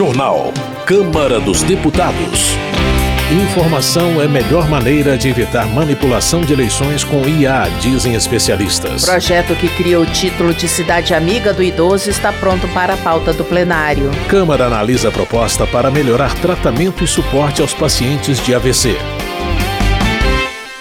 Jornal. Câmara dos Deputados. Informação é a melhor maneira de evitar manipulação de eleições com IA, dizem especialistas. Projeto que cria o título de Cidade Amiga do Idoso está pronto para a pauta do plenário. Câmara analisa a proposta para melhorar tratamento e suporte aos pacientes de AVC.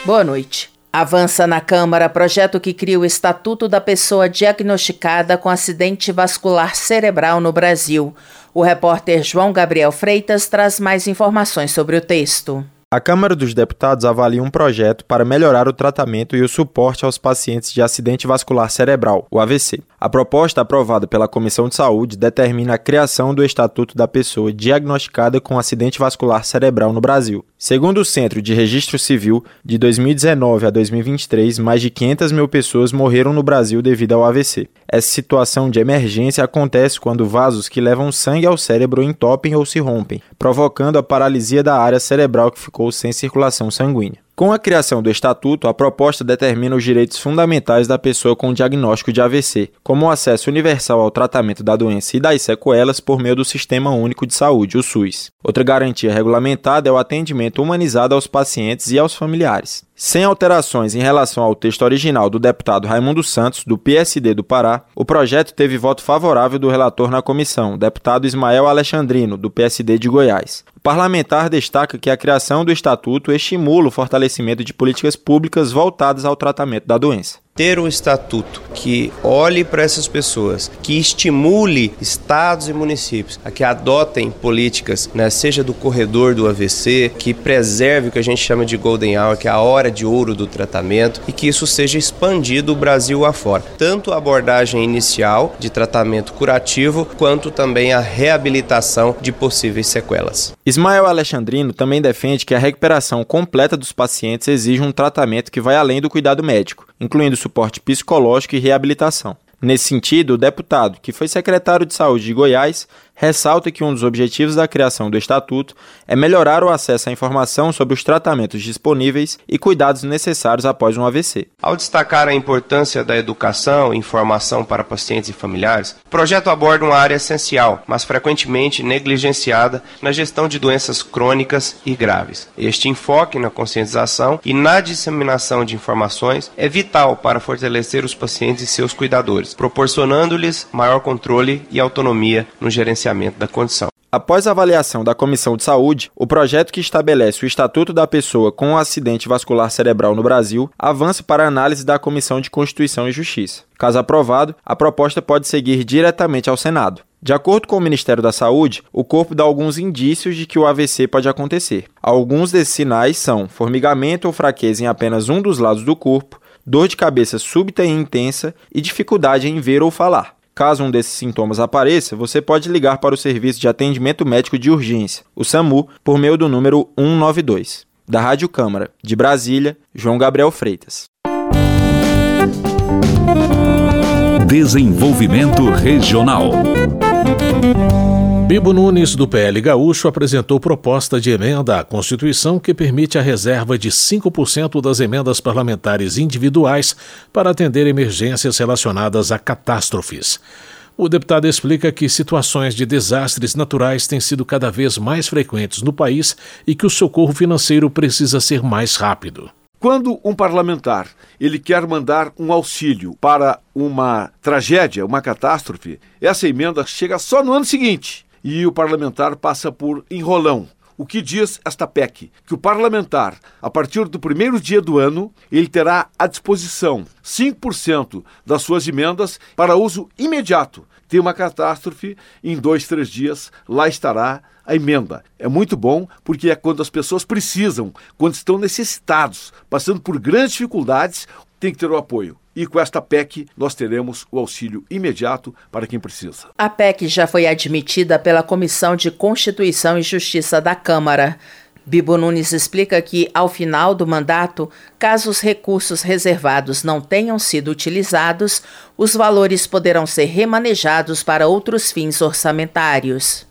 Boa noite. Avança na Câmara projeto que cria o Estatuto da Pessoa Diagnosticada com Acidente Vascular Cerebral no Brasil. O repórter João Gabriel Freitas traz mais informações sobre o texto. A Câmara dos Deputados avalia um projeto para melhorar o tratamento e o suporte aos pacientes de acidente vascular cerebral, o AVC. A proposta aprovada pela Comissão de Saúde determina a criação do Estatuto da Pessoa diagnosticada com acidente vascular cerebral no Brasil. Segundo o Centro de Registro Civil, de 2019 a 2023, mais de 500 mil pessoas morreram no Brasil devido ao AVC. Essa situação de emergência acontece quando vasos que levam sangue ao cérebro entopem ou se rompem, provocando a paralisia da área cerebral que ficou sem circulação sanguínea. Com a criação do Estatuto, a proposta determina os direitos fundamentais da pessoa com diagnóstico de AVC, como o acesso universal ao tratamento da doença e das sequelas por meio do Sistema Único de Saúde, o SUS. Outra garantia regulamentada é o atendimento humanizado aos pacientes e aos familiares. Sem alterações em relação ao texto original do deputado Raimundo Santos, do PSD do Pará, o projeto teve voto favorável do relator na comissão, deputado Ismael Alexandrino, do PSD de Goiás. O parlamentar destaca que a criação do estatuto estimula o fortalecimento de políticas públicas voltadas ao tratamento da doença ter um estatuto que olhe para essas pessoas, que estimule estados e municípios a que adotem políticas, né, seja do corredor do AVC, que preserve o que a gente chama de golden hour, que é a hora de ouro do tratamento, e que isso seja expandido o Brasil afora. Tanto a abordagem inicial de tratamento curativo, quanto também a reabilitação de possíveis sequelas. Ismael Alexandrino também defende que a recuperação completa dos pacientes exige um tratamento que vai além do cuidado médico, incluindo suporte psicológico e reabilitação. Nesse sentido, o deputado, que foi secretário de Saúde de Goiás, ressalta que um dos objetivos da criação do Estatuto é melhorar o acesso à informação sobre os tratamentos disponíveis e cuidados necessários após um AVC. Ao destacar a importância da educação e informação para pacientes e familiares, o projeto aborda uma área essencial, mas frequentemente negligenciada na gestão de doenças crônicas e graves. Este enfoque na conscientização e na disseminação de informações é vital para fortalecer os pacientes e seus cuidadores, proporcionando-lhes maior controle e autonomia no gerenciamento da condição. Após a avaliação da Comissão de Saúde, o projeto que estabelece o Estatuto da Pessoa com um acidente vascular cerebral no Brasil avança para análise da Comissão de Constituição e Justiça. Caso aprovado, a proposta pode seguir diretamente ao Senado. De acordo com o Ministério da Saúde, o corpo dá alguns indícios de que o AVC pode acontecer. Alguns desses sinais são formigamento ou fraqueza em apenas um dos lados do corpo, dor de cabeça súbita e intensa e dificuldade em ver ou falar. Caso um desses sintomas apareça, você pode ligar para o Serviço de Atendimento Médico de Urgência, o SAMU, por meio do número 192. Da Rádio Câmara, de Brasília, João Gabriel Freitas. Desenvolvimento Regional. Bibo Nunes, do PL Gaúcho, apresentou proposta de emenda à Constituição que permite a reserva de 5% das emendas parlamentares individuais para atender emergências relacionadas a catástrofes. O deputado explica que situações de desastres naturais têm sido cada vez mais frequentes no país e que o socorro financeiro precisa ser mais rápido. Quando um parlamentar ele quer mandar um auxílio para uma tragédia, uma catástrofe, essa emenda chega só no ano seguinte e o parlamentar passa por enrolão. O que diz esta PEC? Que o parlamentar, a partir do primeiro dia do ano, ele terá à disposição 5% das suas emendas para uso imediato. Tem uma catástrofe, em dois, três dias, lá estará a emenda. É muito bom porque é quando as pessoas precisam, quando estão necessitados, passando por grandes dificuldades, tem que ter o apoio. E com esta PEC, nós teremos o auxílio imediato para quem precisa. A PEC já foi admitida pela Comissão de Constituição e Justiça da Câmara. Bibo Nunes explica que, ao final do mandato, caso os recursos reservados não tenham sido utilizados, os valores poderão ser remanejados para outros fins orçamentários.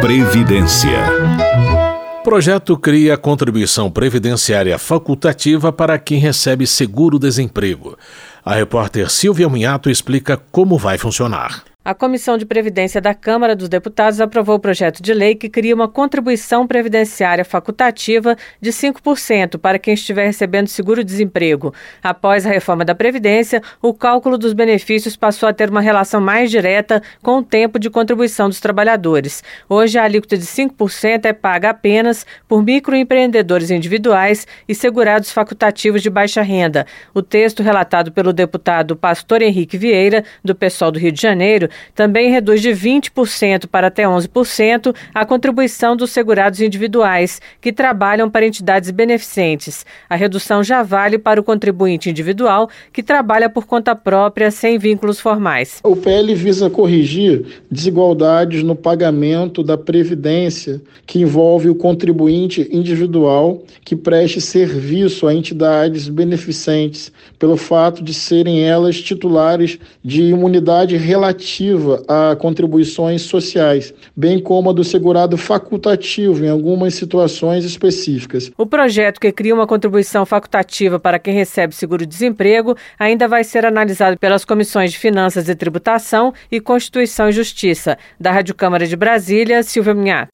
Previdência. Projeto cria contribuição previdenciária facultativa para quem recebe seguro-desemprego. A repórter Silvia Munhato explica como vai funcionar. A Comissão de Previdência da Câmara dos Deputados aprovou o projeto de lei que cria uma contribuição previdenciária facultativa de 5% para quem estiver recebendo seguro-desemprego. Após a reforma da Previdência, o cálculo dos benefícios passou a ter uma relação mais direta com o tempo de contribuição dos trabalhadores. Hoje, a alíquota de 5% é paga apenas por microempreendedores individuais e segurados facultativos de baixa renda. O texto relatado pelo deputado Pastor Henrique Vieira, do PSOL do Rio de Janeiro, também reduz de 20% para até 11% a contribuição dos segurados individuais que trabalham para entidades beneficentes. A redução já vale para o contribuinte individual que trabalha por conta própria sem vínculos formais. O PL visa corrigir desigualdades no pagamento da previdência que envolve o contribuinte individual que preste serviço a entidades beneficentes pelo fato de serem elas titulares de imunidade relativa relativa a contribuições sociais, bem como a do segurado facultativo em algumas situações específicas. O projeto que cria uma contribuição facultativa para quem recebe seguro-desemprego ainda vai ser analisado pelas comissões de Finanças e Tributação e Constituição e Justiça. Da Rádio Câmara de Brasília, Silvia Minhato.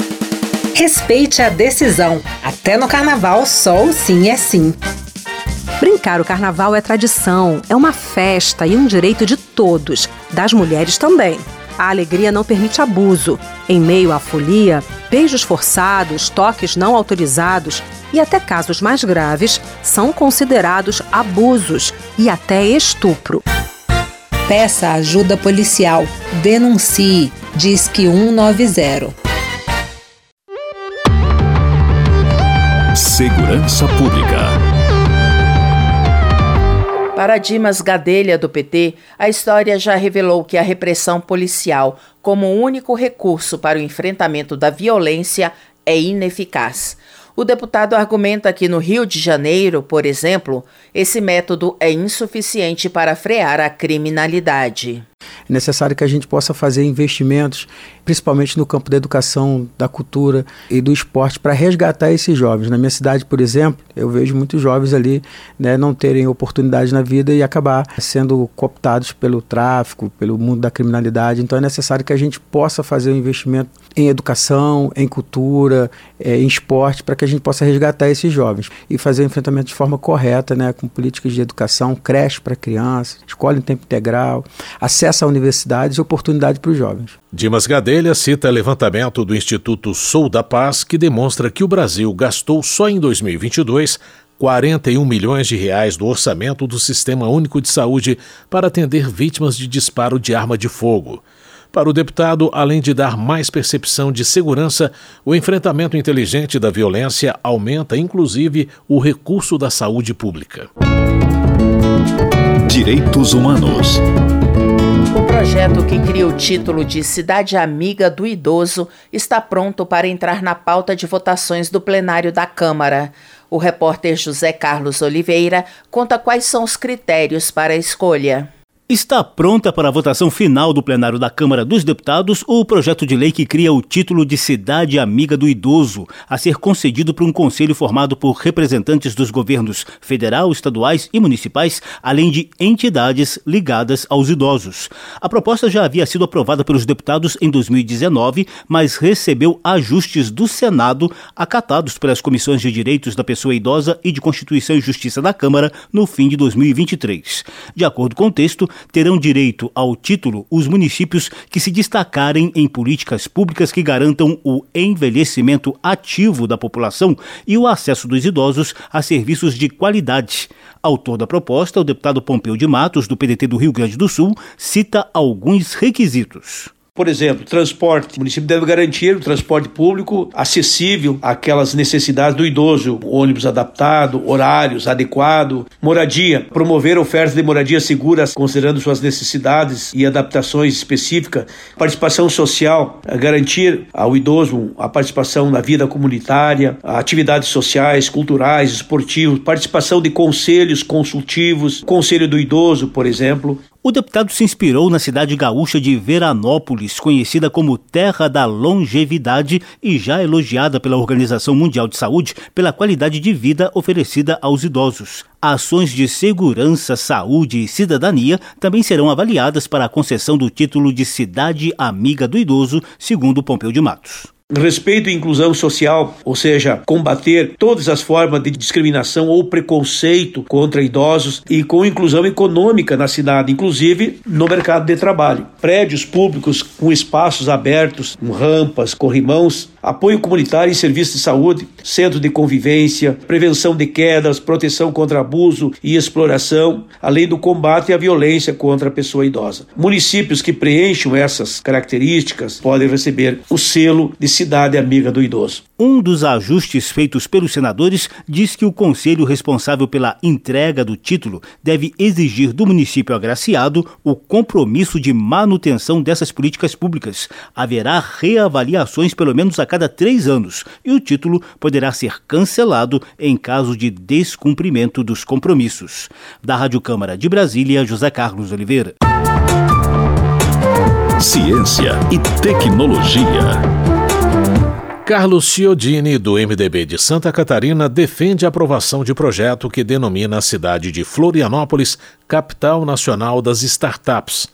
Respeite a decisão. Até no carnaval, só o sim é sim. Brincar o carnaval é tradição, é uma festa e um direito de todos, das mulheres também. A alegria não permite abuso. Em meio à folia, beijos forçados, toques não autorizados e até casos mais graves são considerados abusos e até estupro. Peça ajuda policial. Denuncie. Diz que 190. Segurança Pública. Para Dimas Gadelha, do PT, a história já revelou que a repressão policial, como único recurso para o enfrentamento da violência, é ineficaz. O deputado argumenta que no Rio de Janeiro, por exemplo, esse método é insuficiente para frear a criminalidade. É necessário que a gente possa fazer investimentos, principalmente no campo da educação, da cultura e do esporte, para resgatar esses jovens. Na minha cidade, por exemplo, eu vejo muitos jovens ali né, não terem oportunidade na vida e acabar sendo cooptados pelo tráfico, pelo mundo da criminalidade. Então é necessário que a gente possa fazer um investimento em educação, em cultura, é, em esporte, para que a gente possa resgatar esses jovens e fazer o enfrentamento de forma correta, né, com políticas de educação, creche para crianças, escola em tempo integral, acesso a universidades e oportunidade para os jovens. Dimas Gadelha cita levantamento do Instituto Sou da Paz que demonstra que o Brasil gastou só em 2022 41 milhões de reais do orçamento do Sistema Único de Saúde para atender vítimas de disparo de arma de fogo. Para o deputado, além de dar mais percepção de segurança, o enfrentamento inteligente da violência aumenta inclusive o recurso da saúde pública. Direitos Humanos. O projeto que cria o título de Cidade Amiga do Idoso está pronto para entrar na pauta de votações do plenário da Câmara. O repórter José Carlos Oliveira conta quais são os critérios para a escolha. Está pronta para a votação final do plenário da Câmara dos Deputados o projeto de lei que cria o título de Cidade Amiga do Idoso, a ser concedido por um conselho formado por representantes dos governos federal, estaduais e municipais, além de entidades ligadas aos idosos. A proposta já havia sido aprovada pelos deputados em 2019, mas recebeu ajustes do Senado acatados pelas comissões de Direitos da Pessoa Idosa e de Constituição e Justiça da Câmara no fim de 2023. De acordo com o texto, terão direito ao título os municípios que se destacarem em políticas públicas que garantam o envelhecimento ativo da população e o acesso dos idosos a serviços de qualidade. Autor da proposta, o deputado Pompeu de Matos, do PDT do Rio Grande do Sul, cita alguns requisitos. Por exemplo, transporte. O município deve garantir o transporte público acessível àquelas necessidades do idoso, ônibus adaptado, horários adequados, moradia, promover ofertas de moradia seguras considerando suas necessidades e adaptações específicas, participação social, garantir ao idoso a participação na vida comunitária, atividades sociais, culturais, esportivos, participação de conselhos consultivos, conselho do idoso, por exemplo, O deputado se inspirou na cidade gaúcha de Veranópolis, conhecida como Terra da Longevidade e já elogiada pela Organização Mundial de Saúde pela qualidade de vida oferecida aos idosos. Ações de segurança, saúde e cidadania também serão avaliadas para a concessão do título de Cidade Amiga do Idoso, segundo Pompeu de Matos. Respeito e inclusão social, ou seja, combater todas as formas de discriminação ou preconceito contra idosos e com inclusão econômica na cidade, inclusive no mercado de trabalho. Prédios públicos com espaços abertos, com rampas, corrimãos, apoio comunitário em serviços de saúde, centro de convivência, prevenção de quedas, proteção contra abuso e exploração, além do combate à violência contra a pessoa idosa. Municípios que preencham essas características podem receber o selo de cidade amiga do idoso. Um dos ajustes feitos pelos senadores diz que o conselho responsável pela entrega do título deve exigir do município agraciado o compromisso de manutenção dessas políticas públicas. Haverá reavaliações pelo menos a cada três anos e o título poderá ser cancelado em caso de descumprimento dos compromissos. Da Rádio Câmara de Brasília, José Carlos Oliveira. Ciência e tecnologia. Carlos Ciodini, do MDB de Santa Catarina, defende a aprovação de projeto que denomina a cidade de Florianópolis capital nacional das startups.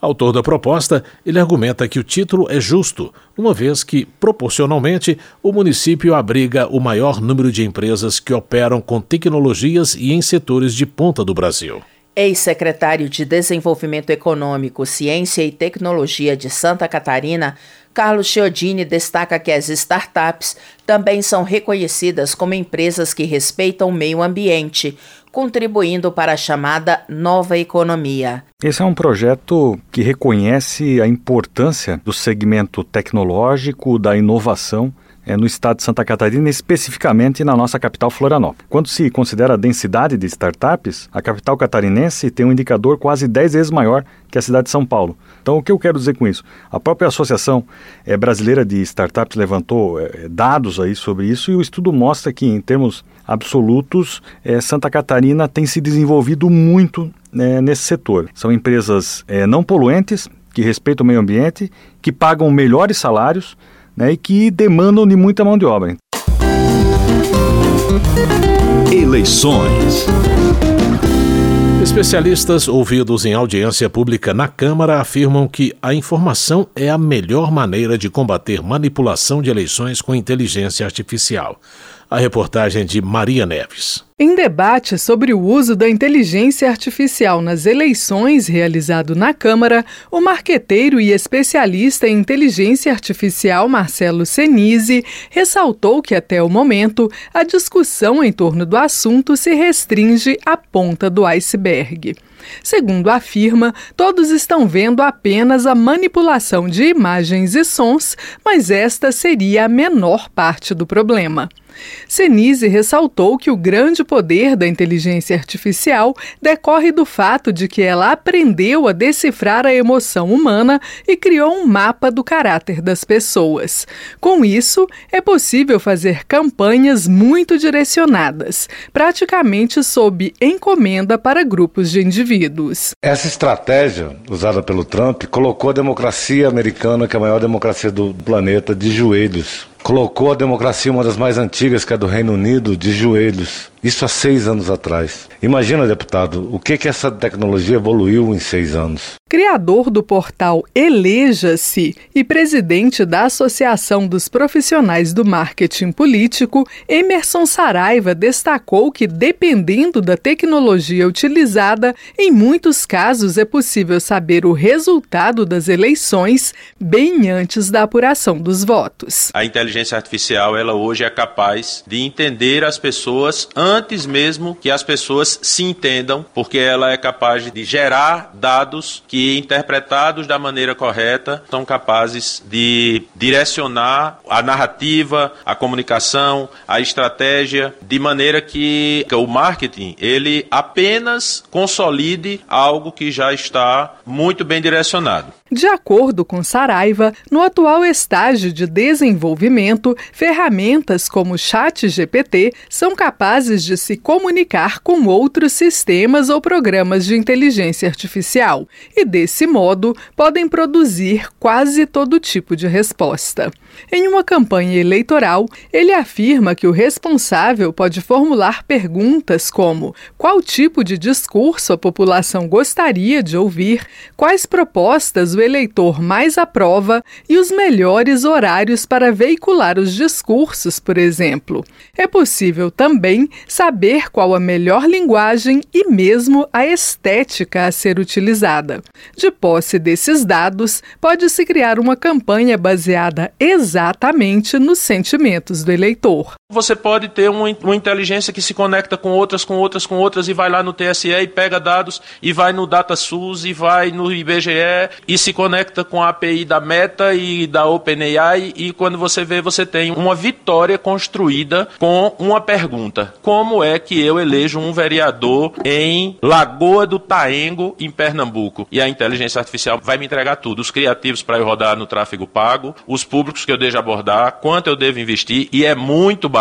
Autor da proposta, ele argumenta que o título é justo, uma vez que, proporcionalmente, o município abriga o maior número de empresas que operam com tecnologias e em setores de ponta do Brasil. Ex-secretário de Desenvolvimento Econômico, Ciência e Tecnologia de Santa Catarina, Carlos Chiodini destaca que as startups também são reconhecidas como empresas que respeitam o meio ambiente, contribuindo para a chamada nova economia. Esse é um projeto que reconhece a importância do segmento tecnológico, da inovação é, no estado de Santa Catarina, especificamente na nossa capital Florianópolis. Quando se considera a densidade de startups, a capital catarinense tem um indicador quase 10 vezes maior que a cidade de São Paulo. Então, o que eu quero dizer com isso? A própria Associação é, Brasileira de Startups levantou é, dados aí sobre isso e o estudo mostra que, em termos absolutos, é, Santa Catarina tem se desenvolvido muito né, nesse setor. São empresas não poluentes, que respeitam o meio ambiente, que pagam melhores salários, né, e que demandam de muita mão de obra. Eleições. Especialistas ouvidos em audiência pública na Câmara afirmam que a informação é a melhor maneira de combater manipulação de eleições com inteligência artificial. A reportagem de Maria Neves. Em debate sobre o uso da inteligência artificial nas eleições realizado na Câmara, o marqueteiro e especialista em inteligência artificial Marcelo Senise ressaltou que até o momento a discussão em torno do assunto se restringe à ponta do iceberg. Segundo afirma, todos estão vendo apenas a manipulação de imagens e sons, mas esta seria a menor parte do problema. Senise ressaltou que o grande poder da inteligência artificial decorre do fato de que ela aprendeu a decifrar a emoção humana e criou um mapa do caráter das pessoas. Com isso, é possível fazer campanhas muito direcionadas, praticamente sob encomenda para grupos de indivíduos. Essa estratégia usada pelo Trump colocou a democracia americana, que é a maior democracia do planeta, de joelhos colocou a democracia, uma das mais antigas, que é do Reino Unido, de joelhos. Isso há seis anos atrás. Imagina, deputado, o que, que essa tecnologia evoluiu em seis anos. Criador do portal Eleja-se e presidente da Associação dos Profissionais do Marketing Político, Emerson Saraiva destacou que, dependendo da tecnologia utilizada, em muitos casos é possível saber o resultado das eleições bem antes da apuração dos votos. A inteligência artificial, ela hoje é capaz de entender as pessoas antes mesmo que as pessoas se entendam, porque ela é capaz de gerar dados que, interpretados da maneira correta, são capazes de direcionar a narrativa, a comunicação, a estratégia, de maneira que o marketing ele apenas consolide algo que já está muito bem direcionado. De acordo com Saraiva, no atual estágio de desenvolvimento, ferramentas como o Chat GPT são capazes de se comunicar com outros sistemas ou programas de inteligência artificial e, desse modo, podem produzir quase todo tipo de resposta. Em uma campanha eleitoral, ele afirma que o responsável pode formular perguntas como: qual tipo de discurso a população gostaria de ouvir, quais propostas o eleitor mais aprova e os melhores horários para veicular os discursos, por exemplo. É possível também saber qual a melhor linguagem e mesmo a estética a ser utilizada. De posse desses dados, pode-se criar uma campanha baseada exatamente nos sentimentos do eleitor. Você pode ter uma, uma, inteligência que se conecta com outras, com outras, com outras e vai lá no TSE e pega dados e vai no DataSUS e vai no IBGE e se conecta com a API da Meta e da OpenAI e quando você vê você tem uma vitória construída com uma pergunta: como é que eu elejo um vereador em Lagoa do Taengo, em Pernambuco? E a inteligência artificial vai me entregar tudo, os criativos para eu rodar no tráfego pago, os públicos que eu devo abordar, quanto eu devo investir e é muito barato,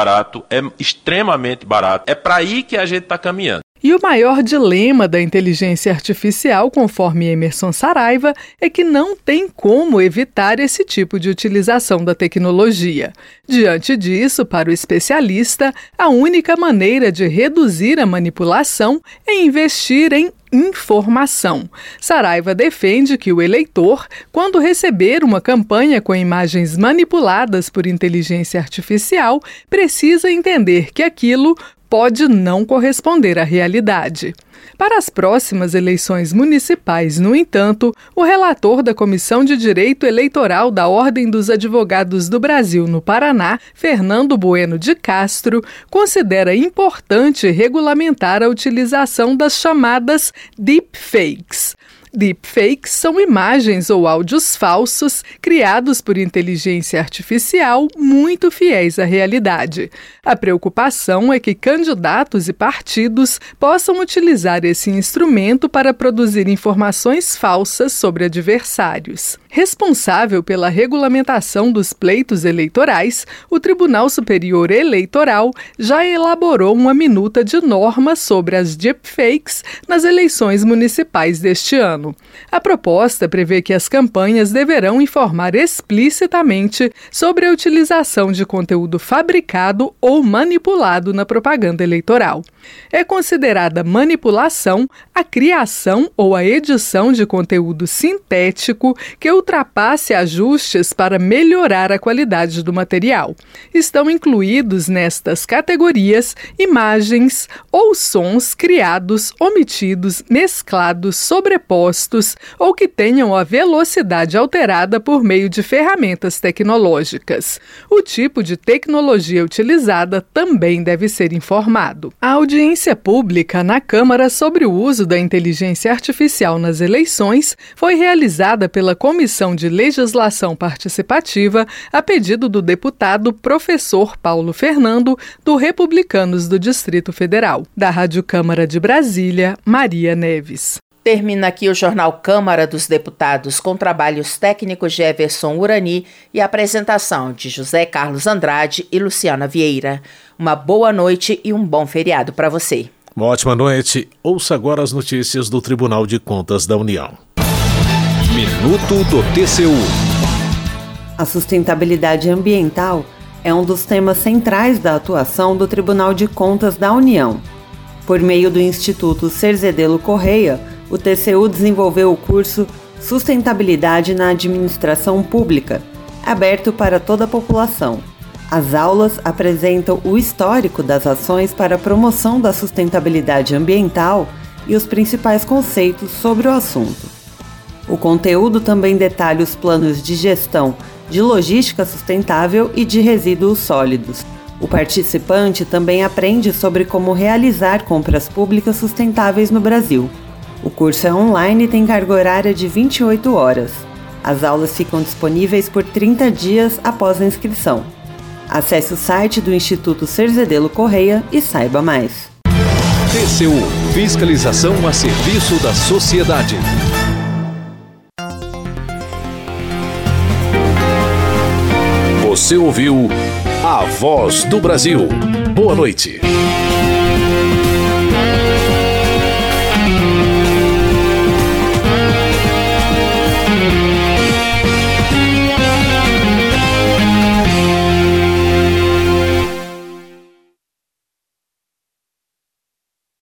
é extremamente barato. É para aí que a gente está caminhando. E o maior dilema da inteligência artificial, conforme Emerson Saraiva, é que não tem como evitar esse tipo de utilização da tecnologia. Diante disso, para o especialista, a única maneira de reduzir a manipulação é investir em informação. Saraiva defende que o eleitor, quando receber uma campanha com imagens manipuladas por inteligência artificial, precisa entender que aquilo pode não corresponder à realidade. Para as próximas eleições municipais, no entanto, o relator da Comissão de Direito Eleitoral da Ordem dos Advogados do Brasil no Paraná, Fernando Bueno de Castro, considera importante regulamentar a utilização das chamadas deepfakes. Deepfakes são imagens ou áudios falsos criados por inteligência artificial muito fiéis à realidade. A preocupação é que candidatos e partidos possam utilizar esse instrumento para produzir informações falsas sobre adversários. Responsável pela regulamentação dos pleitos eleitorais, o Tribunal Superior Eleitoral já elaborou uma minuta de normas sobre as deepfakes nas eleições municipais deste ano ano. A proposta prevê que as campanhas deverão informar explicitamente sobre a utilização de conteúdo fabricado ou manipulado na propaganda eleitoral. É considerada manipulação a criação ou a edição de conteúdo sintético que ultrapasse ajustes para melhorar a qualidade do material. Estão incluídos nestas categorias imagens ou sons criados, omitidos, mesclados, sobrepostos ou que tenham a velocidade alterada por meio de ferramentas tecnológicas. O tipo de tecnologia utilizada também deve ser informado. A audiência pública na Câmara sobre o uso da inteligência artificial nas eleições foi realizada pela Comissão de Legislação Participativa a pedido do deputado professor Paulo Fernando, do Republicanos do Distrito Federal. Da Rádio Câmara de Brasília, Maria Neves. Termina aqui o Jornal Câmara dos Deputados com trabalhos técnicos de Everson Urani e apresentação de José Carlos Andrade e Luciana Vieira. Uma boa noite e um bom feriado para você. Uma ótima noite. Ouça agora as notícias do Tribunal de Contas da União. Minuto do TCU. A sustentabilidade ambiental é um dos temas centrais da atuação do Tribunal de Contas da União. Por meio do Instituto Cerzedelo Correia, o TCU desenvolveu o curso Sustentabilidade na Administração Pública, aberto para toda a população. As aulas apresentam o histórico das ações para a promoção da sustentabilidade ambiental e os principais conceitos sobre o assunto. O conteúdo também detalha os planos de gestão de logística sustentável e de resíduos sólidos. O participante também aprende sobre como realizar compras públicas sustentáveis no Brasil. O curso é online e tem carga horária de 28 horas. As aulas ficam disponíveis por 30 dias após a inscrição. Acesse o site do Instituto Cerzedelo Correia e saiba mais. TCU Fiscalização a serviço da sociedade. Você ouviu a voz do Brasil. Boa noite.